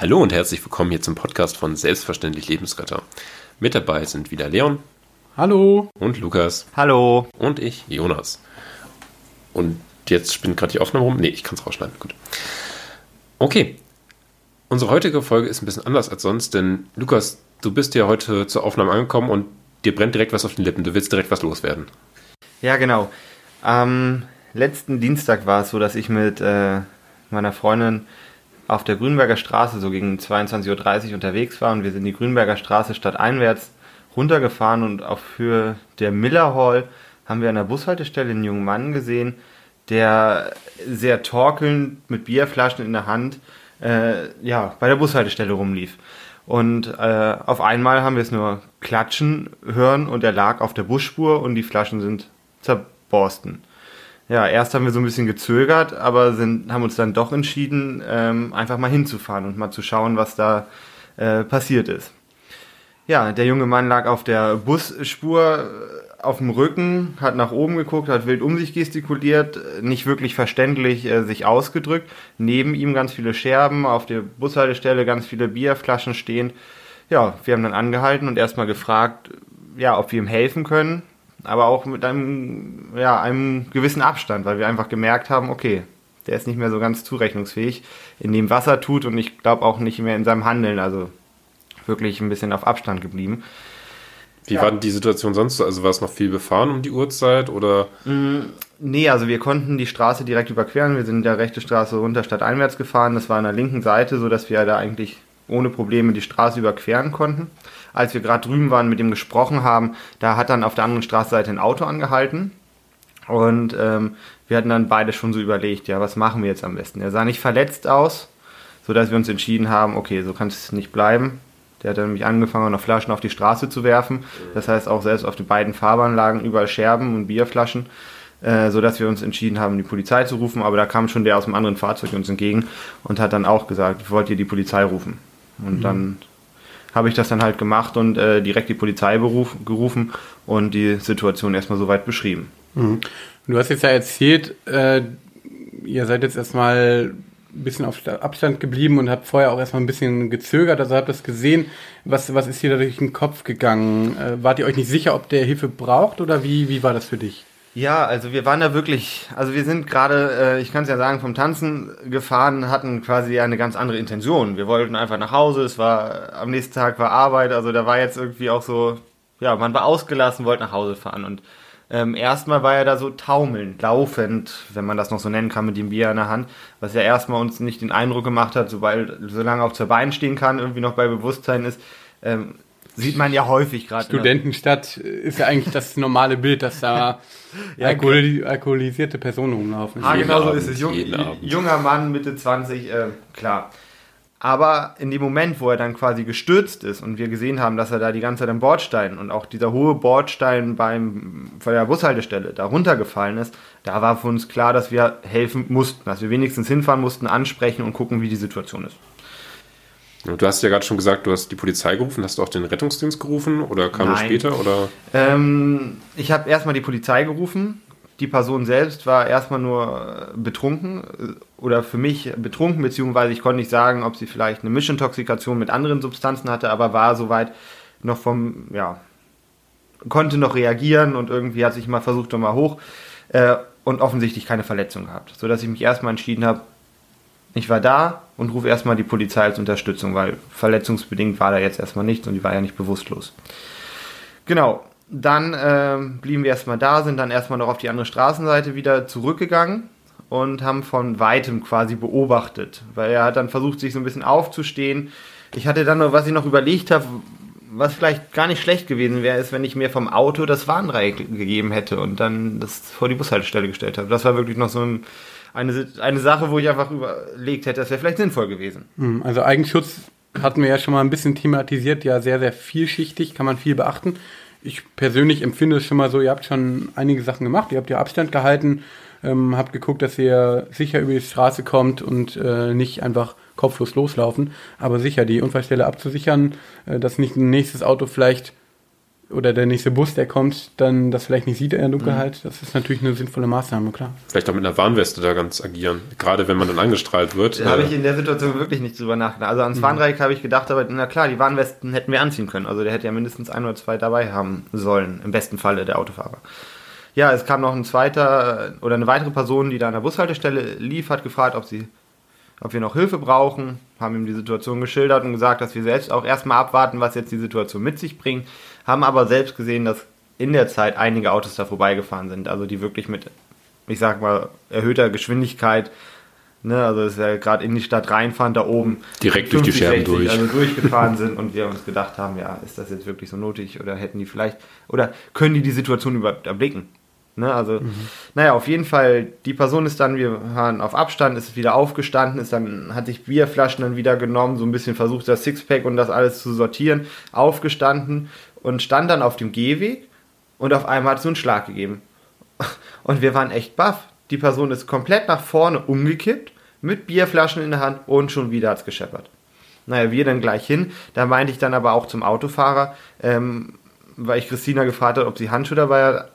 Hallo und herzlich willkommen hier zum Podcast von Selbstverständlich Lebensretter. Mit dabei sind wieder Leon. Hallo. Und Lukas. Hallo. Und ich, Jonas. Und jetzt spinnt gerade die Aufnahme rum. Nee, ich kann es rausschneiden. Gut. Okay. Unsere heutige Folge ist ein bisschen anders als sonst, denn Lukas, du bist ja heute zur Aufnahme angekommen und dir brennt direkt was auf den Lippen. Du willst direkt was loswerden. Ja, genau. Am letzten Dienstag war es so, dass ich mit äh, meiner Freundin auf der Grünberger Straße so gegen 22.30 Uhr unterwegs war und wir sind die Grünberger Straße stadteinwärts runtergefahren und auf Höhe der Miller Hall haben wir an der Bushaltestelle einen jungen Mann gesehen, der sehr torkelnd mit Bierflaschen in der Hand äh, ja, bei der Bushaltestelle rumlief. Und äh, auf einmal haben wir es nur klatschen hören und er lag auf der Busspur und die Flaschen sind zerborsten ja, erst haben wir so ein bisschen gezögert, aber sind, haben uns dann doch entschieden, ähm, einfach mal hinzufahren und mal zu schauen, was da äh, passiert ist. Ja, der junge Mann lag auf der Busspur äh, auf dem Rücken, hat nach oben geguckt, hat wild um sich gestikuliert, nicht wirklich verständlich äh, sich ausgedrückt. Neben ihm ganz viele Scherben, auf der Bushaltestelle ganz viele Bierflaschen stehen. Ja, wir haben dann angehalten und erstmal gefragt, ja, ob wir ihm helfen können aber auch mit einem, ja, einem gewissen Abstand, weil wir einfach gemerkt haben, okay, der ist nicht mehr so ganz zurechnungsfähig in dem, was er tut und ich glaube auch nicht mehr in seinem Handeln, also wirklich ein bisschen auf Abstand geblieben. Wie ja. war denn die Situation sonst so? Also war es noch viel befahren um die Uhrzeit oder? Mm, nee, also wir konnten die Straße direkt überqueren. Wir sind der rechte Straße runter statt einwärts gefahren. Das war an der linken Seite, sodass wir da eigentlich ohne Probleme die Straße überqueren konnten als wir gerade drüben waren, mit ihm gesprochen haben, da hat dann auf der anderen Straßenseite ein Auto angehalten. Und ähm, wir hatten dann beide schon so überlegt, ja, was machen wir jetzt am besten? Er sah nicht verletzt aus, sodass wir uns entschieden haben, okay, so kann es nicht bleiben. Der hat dann nämlich angefangen, noch Flaschen auf die Straße zu werfen. Das heißt auch selbst auf den beiden Fahrbahn überall Scherben und Bierflaschen, äh, sodass wir uns entschieden haben, die Polizei zu rufen. Aber da kam schon der aus dem anderen Fahrzeug uns entgegen und hat dann auch gesagt, wollt ihr die Polizei rufen? Und mhm. dann habe ich das dann halt gemacht und äh, direkt die Polizei beruf, gerufen und die Situation erstmal soweit beschrieben. Mhm. Du hast jetzt ja erzählt, äh, ihr seid jetzt erstmal ein bisschen auf Abstand geblieben und habt vorher auch erstmal ein bisschen gezögert, also habt das gesehen. Was, was ist hier da durch den Kopf gegangen? Äh, wart ihr euch nicht sicher, ob der Hilfe braucht oder wie, wie war das für dich? Ja, also wir waren da wirklich, also wir sind gerade, äh, ich kann es ja sagen, vom Tanzen gefahren, hatten quasi eine ganz andere Intention. Wir wollten einfach nach Hause, es war, am nächsten Tag war Arbeit, also da war jetzt irgendwie auch so, ja, man war ausgelassen, wollte nach Hause fahren und ähm, erstmal war er da so taumelnd, laufend, wenn man das noch so nennen kann, mit dem Bier in der Hand, was ja erstmal uns nicht den Eindruck gemacht hat, sobald, solange auf zwei Beinen stehen kann, irgendwie noch bei Bewusstsein ist, ähm, Sieht man ja häufig gerade. Studentenstadt ist ja eigentlich das normale Bild, dass da ja, alkohol alkoholisierte Personen rumlaufen. Ah, genau so ist es. Jung, junger Mann, Mitte 20, äh, klar. Aber in dem Moment, wo er dann quasi gestürzt ist und wir gesehen haben, dass er da die ganze Zeit am Bordstein und auch dieser hohe Bordstein beim, bei der Bushaltestelle da runtergefallen ist, da war für uns klar, dass wir helfen mussten, dass wir wenigstens hinfahren mussten, ansprechen und gucken, wie die Situation ist. Du hast ja gerade schon gesagt, du hast die Polizei gerufen. Hast du auch den Rettungsdienst gerufen oder kam Nein. das später? Oder? Ähm, ich habe erstmal die Polizei gerufen. Die Person selbst war erstmal nur äh, betrunken äh, oder für mich betrunken, beziehungsweise ich konnte nicht sagen, ob sie vielleicht eine Mischintoxikation mit anderen Substanzen hatte, aber war soweit noch vom, ja, konnte noch reagieren und irgendwie hat sich mal versucht, nochmal hoch äh, und offensichtlich keine Verletzung gehabt. Sodass ich mich erstmal entschieden habe, ich war da und rufe erstmal die Polizei als Unterstützung, weil verletzungsbedingt war da jetzt erstmal nichts und die war ja nicht bewusstlos. Genau, dann äh, blieben wir erstmal da, sind dann erstmal noch auf die andere Straßenseite wieder zurückgegangen und haben von weitem quasi beobachtet, weil er hat dann versucht, sich so ein bisschen aufzustehen. Ich hatte dann noch, was ich noch überlegt habe, was vielleicht gar nicht schlecht gewesen wäre, ist, wenn ich mir vom Auto das Warndreieck gegeben hätte und dann das vor die Bushaltestelle gestellt habe. Das war wirklich noch so ein eine, eine Sache, wo ich einfach überlegt hätte, das wäre vielleicht sinnvoll gewesen. Hm, also Eigenschutz hatten wir ja schon mal ein bisschen thematisiert, ja sehr, sehr vielschichtig, kann man viel beachten. Ich persönlich empfinde es schon mal so, ihr habt schon einige Sachen gemacht, ihr habt ja Abstand gehalten, ähm, habt geguckt, dass ihr sicher über die Straße kommt und äh, nicht einfach kopflos loslaufen, aber sicher die Unfallstelle abzusichern, äh, dass nicht ein nächstes Auto vielleicht oder der nächste Bus, der kommt, dann das vielleicht nicht sieht in der Dunkelheit. Das ist natürlich eine sinnvolle Maßnahme, klar. Vielleicht auch mit einer Warnweste da ganz agieren. Gerade wenn man dann angestrahlt wird. Da habe ich in der Situation wirklich nicht drüber nachgedacht. Also ans Warndreieck habe ich gedacht, aber na klar, die Warnwesten hätten wir anziehen können. Also der hätte ja mindestens ein oder zwei dabei haben sollen, im besten Falle der Autofahrer. Ja, es kam noch ein zweiter oder eine weitere Person, die da an der Bushaltestelle lief, hat gefragt, ob sie ob wir noch Hilfe brauchen, haben ihm die Situation geschildert und gesagt, dass wir selbst auch erstmal abwarten, was jetzt die Situation mit sich bringt, haben aber selbst gesehen, dass in der Zeit einige Autos da vorbeigefahren sind, also die wirklich mit, ich sag mal, erhöhter Geschwindigkeit, ne, also ist ja gerade in die Stadt reinfahren, da oben Direkt durch die Scherben 60, durch. Also durchgefahren sind und wir uns gedacht haben, ja, ist das jetzt wirklich so nötig oder hätten die vielleicht, oder können die die Situation überhaupt erblicken? Ne, also, naja, auf jeden Fall, die Person ist dann, wir waren auf Abstand, ist wieder aufgestanden, ist dann, hat sich Bierflaschen dann wieder genommen, so ein bisschen versucht, das Sixpack und das alles zu sortieren, aufgestanden und stand dann auf dem Gehweg und auf einmal hat es so einen Schlag gegeben. Und wir waren echt baff. Die Person ist komplett nach vorne umgekippt, mit Bierflaschen in der Hand und schon wieder hat es gescheppert. Naja, wir dann gleich hin. Da meinte ich dann aber auch zum Autofahrer, ähm, weil ich Christina gefragt habe, ob sie Handschuhe dabei hat.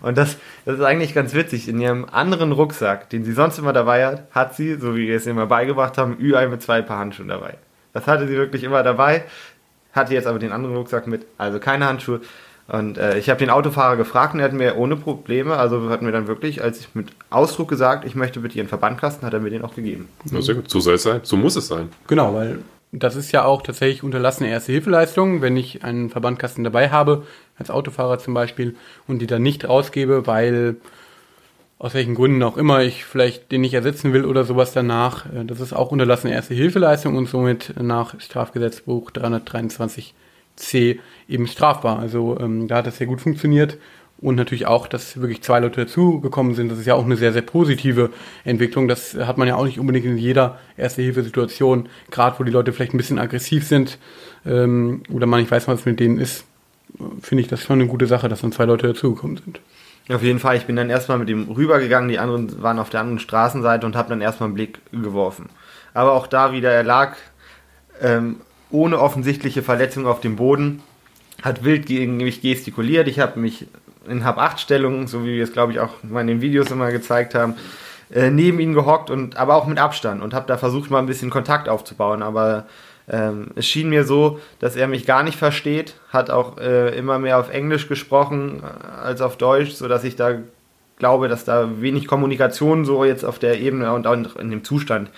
Und das, das ist eigentlich ganz witzig. In ihrem anderen Rucksack, den sie sonst immer dabei hat, hat sie, so wie wir es ihr immer beigebracht haben, Ü-Ei mit zwei Paar Handschuhen dabei. Das hatte sie wirklich immer dabei, hatte jetzt aber den anderen Rucksack mit, also keine Handschuhe. Und äh, ich habe den Autofahrer gefragt und er hat mir ohne Probleme, also hat mir dann wirklich, als ich mit Ausdruck gesagt, ich möchte bitte Ihren Verbandkasten, hat er mir den auch gegeben. Ja, sehr gut. So soll es sein. So muss es sein. Genau, weil das ist ja auch tatsächlich unterlassene Erste-Hilfeleistung, wenn ich einen Verbandkasten dabei habe, als Autofahrer zum Beispiel, und die dann nicht rausgebe, weil aus welchen Gründen auch immer ich vielleicht den nicht ersetzen will oder sowas danach. Äh, Das ist auch unterlassene Erste-Hilfeleistung und somit nach Strafgesetzbuch 323c eben strafbar. Also ähm, da hat das sehr gut funktioniert. Und natürlich auch, dass wirklich zwei Leute dazugekommen sind. Das ist ja auch eine sehr, sehr positive Entwicklung. Das hat man ja auch nicht unbedingt in jeder Erste-Hilfe-Situation, gerade wo die Leute vielleicht ein bisschen aggressiv sind ähm, oder man nicht weiß, was mit denen ist, finde ich das schon eine gute Sache, dass dann zwei Leute dazugekommen sind. Auf jeden Fall, ich bin dann erstmal mit ihm rübergegangen, die anderen waren auf der anderen Straßenseite und habe dann erstmal einen Blick geworfen. Aber auch da wieder, er lag ähm, ohne offensichtliche Verletzung auf dem Boden, hat wild gegen mich gestikuliert. Ich habe mich in Hab-8-Stellung, so wie wir es glaube ich auch mal in den Videos immer gezeigt haben, äh, neben ihn gehockt und aber auch mit Abstand und habe da versucht mal ein bisschen Kontakt aufzubauen, aber ähm, es schien mir so, dass er mich gar nicht versteht, hat auch äh, immer mehr auf Englisch gesprochen äh, als auf Deutsch, so dass ich da glaube, dass da wenig Kommunikation so jetzt auf der Ebene und auch in dem Zustand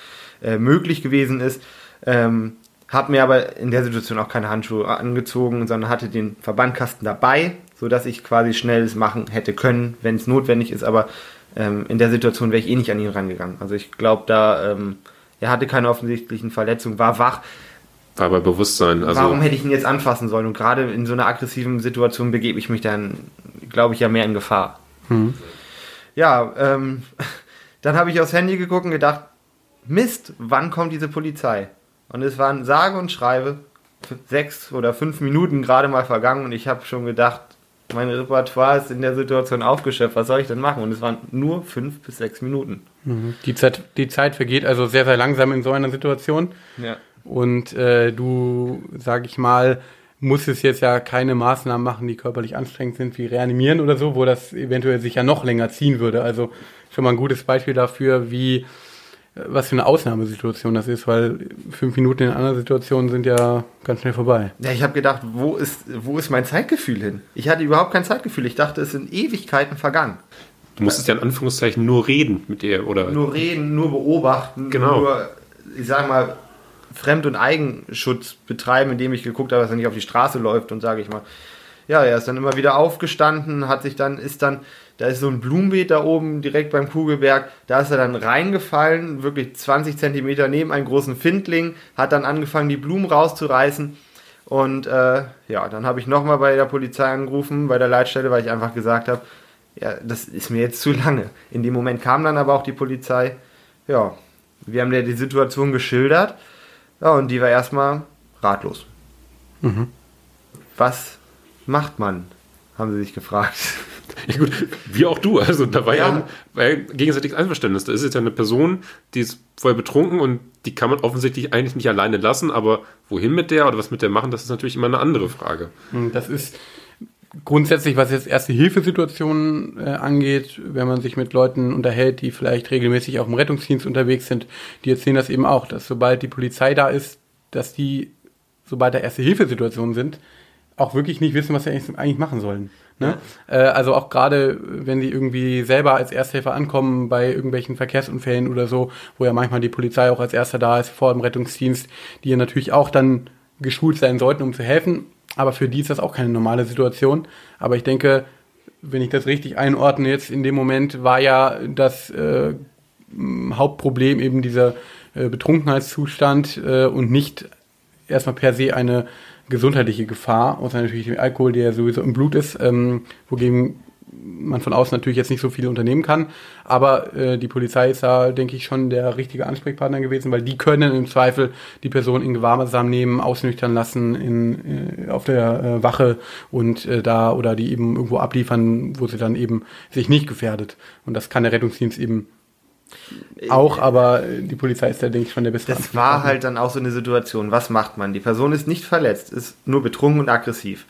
äh, möglich gewesen ist. Ähm, habe mir aber in der Situation auch keine Handschuhe angezogen, sondern hatte den Verbandkasten dabei, so dass ich quasi schnell es machen hätte können, wenn es notwendig ist. Aber ähm, in der Situation wäre ich eh nicht an ihn rangegangen. Also ich glaube, da ähm, er hatte keine offensichtlichen Verletzungen, war wach. War bei Bewusstsein. Also, Warum hätte ich ihn jetzt anfassen sollen? Und gerade in so einer aggressiven Situation begebe ich mich dann, glaube ich, ja mehr in Gefahr. Ja, ähm, dann habe ich aufs Handy geguckt und gedacht, Mist, wann kommt diese Polizei? Und es waren sage und schreibe sechs oder fünf Minuten gerade mal vergangen und ich habe schon gedacht, mein Repertoire ist in der Situation aufgeschöpft, was soll ich denn machen? Und es waren nur fünf bis sechs Minuten. Die Zeit, die Zeit vergeht also sehr, sehr langsam in so einer Situation. Ja. Und äh, du, sag ich mal, musstest jetzt ja keine Maßnahmen machen, die körperlich anstrengend sind, wie reanimieren oder so, wo das eventuell sich ja noch länger ziehen würde. Also schon mal ein gutes Beispiel dafür, wie was für eine Ausnahmesituation das ist, weil fünf Minuten in einer Situation sind ja ganz schnell vorbei. Ja, ich habe gedacht, wo ist, wo ist mein Zeitgefühl hin? Ich hatte überhaupt kein Zeitgefühl. Ich dachte, es sind Ewigkeiten vergangen. du musstest ja in Anführungszeichen nur reden mit ihr oder Nur reden, nur beobachten, Genau. nur, ich sag mal, Fremd- und Eigenschutz betreiben, indem ich geguckt habe, dass er nicht auf die Straße läuft und sage ich mal. Ja, er ist dann immer wieder aufgestanden, hat sich dann, ist dann, da ist so ein Blumenbeet da oben direkt beim Kugelberg, da ist er dann reingefallen, wirklich 20 Zentimeter neben einen großen Findling, hat dann angefangen, die Blumen rauszureißen. Und äh, ja, dann habe ich nochmal bei der Polizei angerufen, bei der Leitstelle, weil ich einfach gesagt habe, ja, das ist mir jetzt zu lange. In dem Moment kam dann aber auch die Polizei. Ja, wir haben dir die Situation geschildert. Ja, und die war erstmal ratlos. Was macht man? Haben sie sich gefragt. Ja, gut, wie auch du. Also da war ja, Ja. ein, war ja gegenseitiges Einverständnis. Da ist jetzt ja eine Person, die ist voll betrunken und die kann man offensichtlich eigentlich nicht alleine lassen, aber wohin mit der oder was mit der machen, das ist natürlich immer eine andere Frage. Und Das ist grundsätzlich, was jetzt erste Hilfesituationen äh, angeht, wenn man sich mit Leuten unterhält, die vielleicht regelmäßig auch im Rettungsdienst unterwegs sind, die erzählen das eben auch, dass sobald die Polizei da ist, dass die, sobald da erste Hilfesituationen sind, auch wirklich nicht wissen, was sie eigentlich machen sollen. Ne? Ja. Äh, also auch gerade, wenn die irgendwie selber als Ersthelfer ankommen bei irgendwelchen Verkehrsunfällen oder so, wo ja manchmal die Polizei auch als Erster da ist vor dem Rettungsdienst, die ja natürlich auch dann geschult sein sollten, um zu helfen. Aber für die ist das auch keine normale Situation. Aber ich denke, wenn ich das richtig einordne jetzt in dem Moment, war ja das äh, Hauptproblem eben dieser äh, Betrunkenheitszustand äh, und nicht erstmal per se eine gesundheitliche Gefahr, außer natürlich dem Alkohol, der sowieso im Blut ist, ähm, wogegen man von außen natürlich jetzt nicht so viel unternehmen kann. Aber äh, die Polizei ist da, denke ich, schon der richtige Ansprechpartner gewesen, weil die können im Zweifel die Person in Gewahrsam nehmen, ausnüchtern lassen in, äh, auf der äh, Wache und äh, da oder die eben irgendwo abliefern, wo sie dann eben sich nicht gefährdet. Und das kann der Rettungsdienst eben auch, aber die Polizei ist da, denke ich, schon der beste. Das war halt dann auch so eine Situation. Was macht man? Die Person ist nicht verletzt, ist nur betrunken und aggressiv.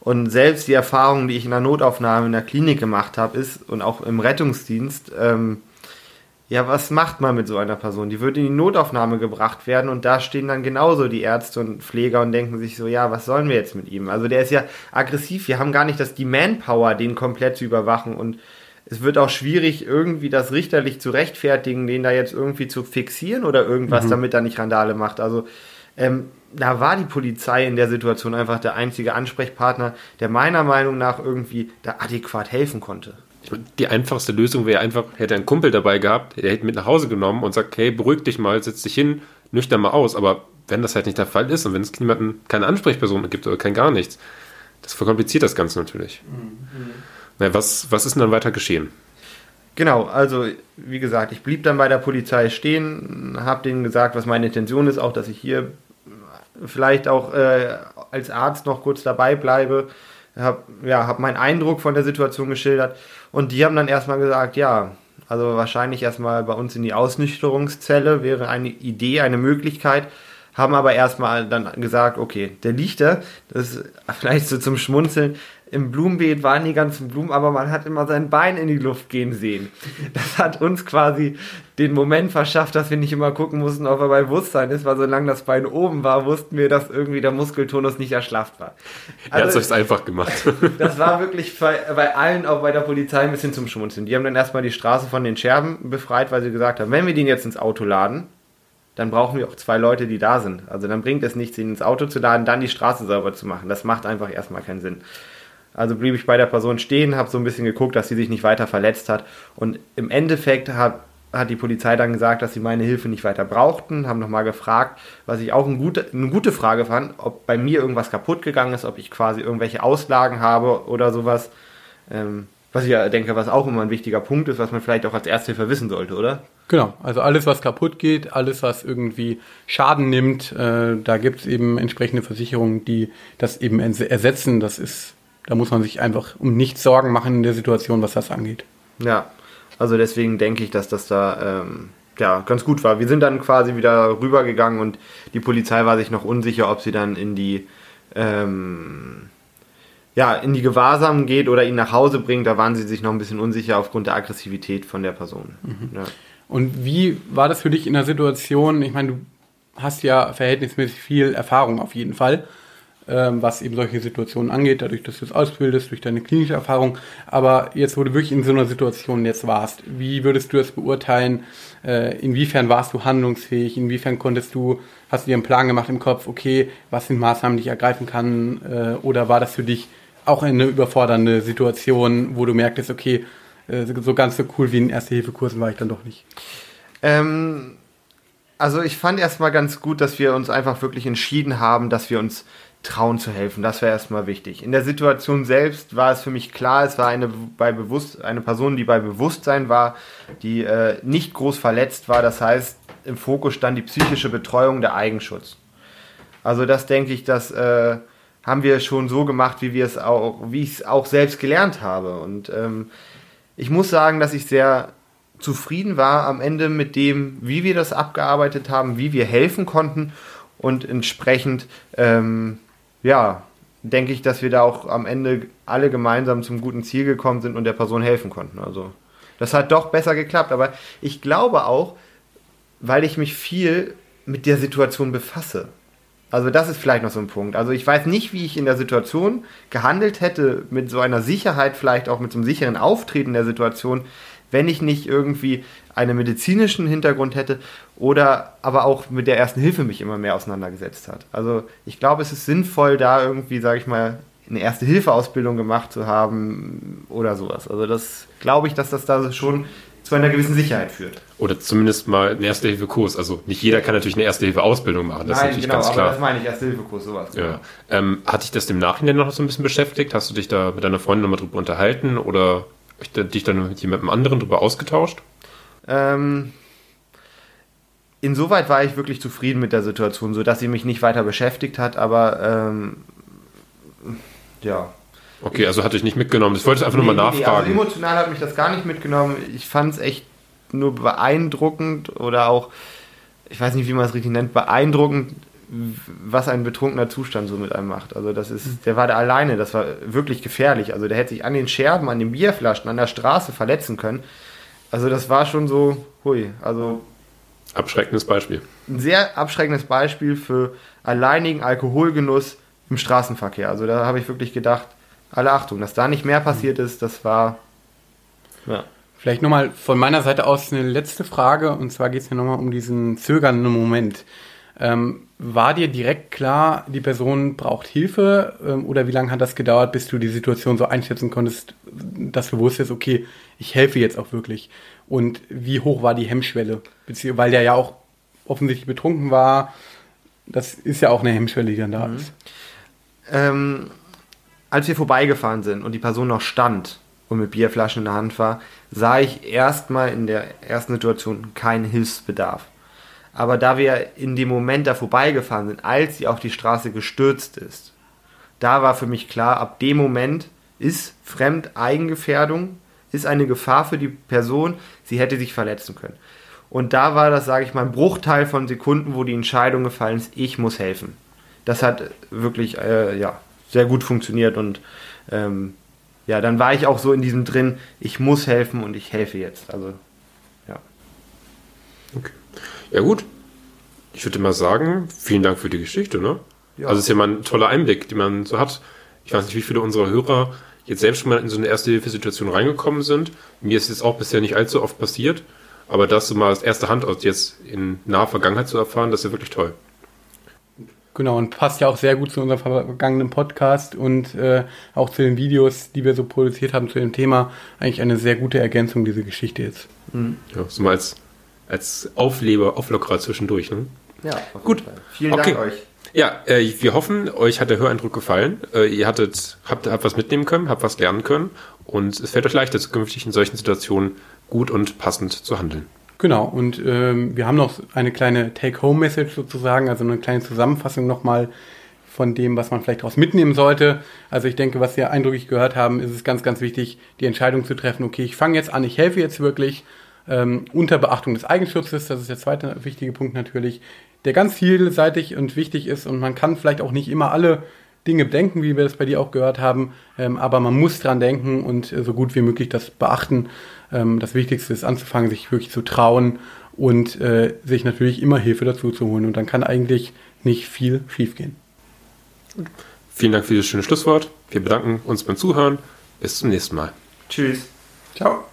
Und selbst die Erfahrung, die ich in der Notaufnahme in der Klinik gemacht habe, ist und auch im Rettungsdienst, ähm, ja, was macht man mit so einer Person? Die wird in die Notaufnahme gebracht werden und da stehen dann genauso die Ärzte und Pfleger und denken sich so, ja, was sollen wir jetzt mit ihm? Also der ist ja aggressiv, wir haben gar nicht das die Manpower, den komplett zu überwachen und es wird auch schwierig, irgendwie das richterlich zu rechtfertigen, den da jetzt irgendwie zu fixieren oder irgendwas, mhm. damit er nicht Randale macht. Also ähm, da war die Polizei in der Situation einfach der einzige Ansprechpartner, der meiner Meinung nach irgendwie da adäquat helfen konnte. Die einfachste Lösung wäre einfach, hätte einen Kumpel dabei gehabt, der hätte mit nach Hause genommen und sagt, hey, beruhig dich mal, setz dich hin, nüchtern mal aus. Aber wenn das halt nicht der Fall ist und wenn es niemanden, keine Ansprechperson gibt oder kein gar nichts, das verkompliziert das Ganze natürlich. Mhm. Na, was, was ist denn dann weiter geschehen? Genau, also wie gesagt, ich blieb dann bei der Polizei stehen, habe denen gesagt, was meine Intention ist, auch dass ich hier vielleicht auch äh, als Arzt noch kurz dabei bleibe, habe ja, hab meinen Eindruck von der Situation geschildert und die haben dann erstmal gesagt, ja, also wahrscheinlich erstmal bei uns in die Ausnüchterungszelle wäre eine Idee, eine Möglichkeit, haben aber erstmal dann gesagt, okay, der da, das ist vielleicht so zum Schmunzeln, im Blumenbeet waren die ganzen Blumen, aber man hat immer sein Bein in die Luft gehen sehen. Das hat uns quasi den Moment verschafft, dass wir nicht immer gucken mussten, ob er bei Bewusstsein ist, weil solange das Bein oben war, wussten wir, dass irgendwie der Muskeltonus nicht erschlafft war. Also, er hat es euch einfach gemacht. Das war wirklich bei, bei allen, auch bei der Polizei, ein bisschen zum Schmunzeln. Die haben dann erstmal die Straße von den Scherben befreit, weil sie gesagt haben, wenn wir den jetzt ins Auto laden, dann brauchen wir auch zwei Leute, die da sind. Also dann bringt es nichts, ihn ins Auto zu laden, dann die Straße sauber zu machen. Das macht einfach erstmal keinen Sinn. Also blieb ich bei der Person stehen, habe so ein bisschen geguckt, dass sie sich nicht weiter verletzt hat. Und im Endeffekt hat, hat die Polizei dann gesagt, dass sie meine Hilfe nicht weiter brauchten, haben nochmal gefragt, was ich auch eine gute, eine gute Frage fand, ob bei mir irgendwas kaputt gegangen ist, ob ich quasi irgendwelche Auslagen habe oder sowas. Ähm, was ich ja denke, was auch immer ein wichtiger Punkt ist, was man vielleicht auch als Ersthilfe wissen sollte, oder? Genau, also alles, was kaputt geht, alles, was irgendwie Schaden nimmt, äh, da gibt es eben entsprechende Versicherungen, die das eben ersetzen. Das ist da muss man sich einfach um nichts Sorgen machen in der Situation, was das angeht. Ja, also deswegen denke ich, dass das da ähm, ja, ganz gut war. Wir sind dann quasi wieder rübergegangen und die Polizei war sich noch unsicher, ob sie dann in die ähm, ja, in die Gewahrsam geht oder ihn nach Hause bringt. Da waren sie sich noch ein bisschen unsicher aufgrund der Aggressivität von der Person. Mhm. Ja. Und wie war das für dich in der Situation? Ich meine, du hast ja verhältnismäßig viel Erfahrung auf jeden Fall ähm, was eben solche Situationen angeht, dadurch, dass du es ausbildest, durch deine klinische Erfahrung. Aber jetzt, wo du wirklich in so einer Situation jetzt warst, wie würdest du das beurteilen? Äh, inwiefern warst du handlungsfähig? Inwiefern konntest du, hast du dir einen Plan gemacht im Kopf, okay, was sind Maßnahmen, die ich ergreifen kann? Äh, oder war das für dich auch eine überfordernde Situation, wo du merktest, okay, äh, so ganz so cool wie in Erste-Hilfe-Kursen war ich dann doch nicht? Ähm, also ich fand erstmal ganz gut, dass wir uns einfach wirklich entschieden haben, dass wir uns trauen zu helfen. Das wäre erstmal wichtig. In der Situation selbst war es für mich klar, es war eine, bei Bewusst, eine Person, die bei Bewusstsein war, die äh, nicht groß verletzt war. Das heißt, im Fokus stand die psychische Betreuung der Eigenschutz. Also das denke ich, das äh, haben wir schon so gemacht, wie wir es auch, wie ich es auch selbst gelernt habe. Und ähm, ich muss sagen, dass ich sehr zufrieden war am Ende mit dem, wie wir das abgearbeitet haben, wie wir helfen konnten und entsprechend ähm, ja, denke ich, dass wir da auch am Ende alle gemeinsam zum guten Ziel gekommen sind und der Person helfen konnten. Also das hat doch besser geklappt. Aber ich glaube auch, weil ich mich viel mit der Situation befasse. Also das ist vielleicht noch so ein Punkt. Also ich weiß nicht, wie ich in der Situation gehandelt hätte, mit so einer Sicherheit, vielleicht auch mit so einem sicheren Auftreten der Situation, wenn ich nicht irgendwie einen medizinischen Hintergrund hätte oder aber auch mit der ersten Hilfe mich immer mehr auseinandergesetzt hat. Also ich glaube, es ist sinnvoll, da irgendwie, sage ich mal, eine Erste-Hilfe-Ausbildung gemacht zu haben oder sowas. Also das glaube ich, dass das da schon zu einer gewissen Sicherheit führt. Oder zumindest mal einen Erste-Hilfe-Kurs. Also nicht jeder kann natürlich eine Erste-Hilfe-Ausbildung machen, das Nein, ist natürlich genau, ganz aber klar. das meine ich, Erste-Hilfe-Kurs, sowas. genau. Ja. Ähm, hat dich das im Nachhinein noch so ein bisschen beschäftigt? Hast du dich da mit deiner Freundin nochmal drüber unterhalten oder dich dann mit jemandem anderen drüber ausgetauscht? Ähm, insoweit war ich wirklich zufrieden mit der Situation, sodass sie mich nicht weiter beschäftigt hat, aber ähm, ja. Okay, also hatte ich nicht mitgenommen. Ich wollte einfach nur mal Nee, nee, nee, nachfragen. Also emotional hat mich das gar nicht mitgenommen. Ich fand es echt nur beeindruckend oder auch, ich weiß nicht, wie man es richtig nennt, beeindruckend, was ein betrunkener Zustand so mit einem macht. Also das ist, der war da alleine, das war wirklich gefährlich. Also der hätte sich an den Scherben, an den Bierflaschen, an der Straße verletzen können. Also das war schon so, hui, also Abschreckendes Beispiel. ein sehr abschreckendes Beispiel für alleinigen Alkoholgenuss im Straßenverkehr. Also da habe ich wirklich gedacht, alle Achtung, dass da nicht mehr passiert ist, das war ja. Vielleicht nochmal von meiner Seite aus eine letzte Frage, und zwar geht es ja nochmal um diesen zögernden Moment. Ähm, war dir direkt klar, die Person braucht Hilfe ähm, oder wie lange hat das gedauert, bis du die Situation so einschätzen konntest, dass du wusstest, okay, ich helfe jetzt auch wirklich? Und wie hoch war die Hemmschwelle? Weil der ja auch offensichtlich betrunken war. Das ist ja auch eine Hemmschwelle, die dann da ist. ähm, als wir vorbeigefahren sind und die Person noch stand und mit Bierflaschen in der Hand war, sah ich erstmal in der ersten Situation keinen Hilfsbedarf. Aber da wir in dem Moment da vorbeigefahren sind, als sie auf die Straße gestürzt ist, da war für mich klar, ab dem Moment ist Fremdeigengefährdung, ist eine Gefahr für die Person, sie hätte sich verletzen können. Und da war das, sage ich mal, ein Bruchteil von Sekunden, wo die Entscheidung gefallen ist, ich muss helfen. Das hat wirklich äh, ja, sehr gut funktioniert und ähm, ja, dann war ich auch so in diesem drin, ich muss helfen und ich helfe jetzt. Also ja. Okay. Ja gut. Ich würde mal sagen, vielen Dank für die Geschichte, ne? Ja. Also es ist ja mal ein toller Einblick, den man so hat. Ich weiß nicht, wie viele unserer Hörer jetzt selbst schon mal in so eine Erste-Hilfe-Situation reingekommen sind. Mir ist es auch bisher nicht allzu oft passiert, aber das so mal aus erster Hand aus jetzt in naher Vergangenheit zu erfahren, das ist ja wirklich toll. Genau, und passt ja auch sehr gut zu unserem vergangenen Podcast und äh, auch zu den Videos, die wir so produziert haben zu dem Thema. Eigentlich eine sehr gute Ergänzung, diese Geschichte jetzt. Ja, so mal als, als Aufleber, Auflockerer zwischendurch. Ne? Ja, auf Gut. jeden Fall. Vielen Okay. Dank euch. Ja, äh, wir hoffen, euch hat der Höreindruck gefallen. Äh, ihr hattet, habt, habt was mitnehmen können, habt was lernen können und es fällt euch leichter, zukünftig in solchen Situationen gut und passend zu handeln. Genau, und ähm, wir haben noch eine kleine Take-Home-Message sozusagen, also eine kleine Zusammenfassung nochmal von dem, was man vielleicht daraus mitnehmen sollte. Also ich denke, was wir eindrücklich gehört haben, ist es ganz, ganz wichtig, die Entscheidung zu treffen, okay, ich fange jetzt an, ich helfe jetzt wirklich, ähm, unter Beachtung des Eigenschutzes, das ist der zweite wichtige Punkt natürlich, der ganz vielseitig und wichtig ist und man kann vielleicht auch nicht immer alle Dinge bedenken, wie wir das bei dir auch gehört haben, ähm, aber man muss dran denken und äh, so gut wie möglich das beachten. Ähm, das Wichtigste ist anzufangen, sich wirklich zu trauen und äh, sich natürlich immer Hilfe dazu zu holen und dann kann eigentlich nicht viel schiefgehen. Vielen Dank für dieses schöne Schlusswort. Wir bedanken uns beim Zuhören. Bis zum nächsten Mal. Tschüss. Ciao.